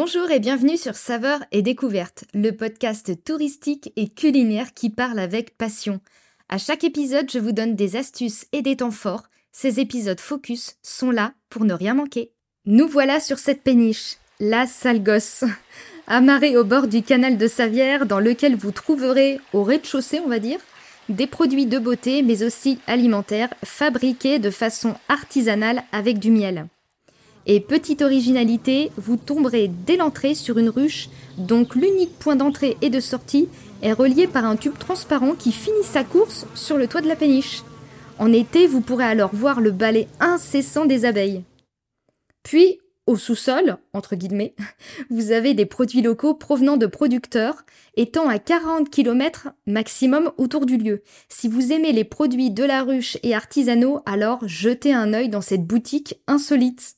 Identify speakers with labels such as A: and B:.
A: Bonjour et bienvenue sur Saveurs et Découvertes, le podcast touristique et culinaire qui parle avec passion. À chaque épisode, je vous donne des astuces et des temps forts. Ces épisodes focus sont là pour ne rien manquer. Nous voilà sur cette péniche, la sale gosse, amarrée au bord du canal de Savière dans lequel vous trouverez, au rez-de-chaussée on va dire, des produits de beauté mais aussi alimentaires fabriqués de façon artisanale avec du miel. Et petite originalité, vous tomberez dès l'entrée sur une ruche, donc l'unique point d'entrée et de sortie est relié par un tube transparent qui finit sa course sur le toit de la péniche. En été, vous pourrez alors voir le balai incessant des abeilles. Puis, au sous-sol, entre guillemets, vous avez des produits locaux provenant de producteurs étant à 40 km maximum autour du lieu. Si vous aimez les produits de la ruche et artisanaux, alors jetez un œil dans cette boutique insolite.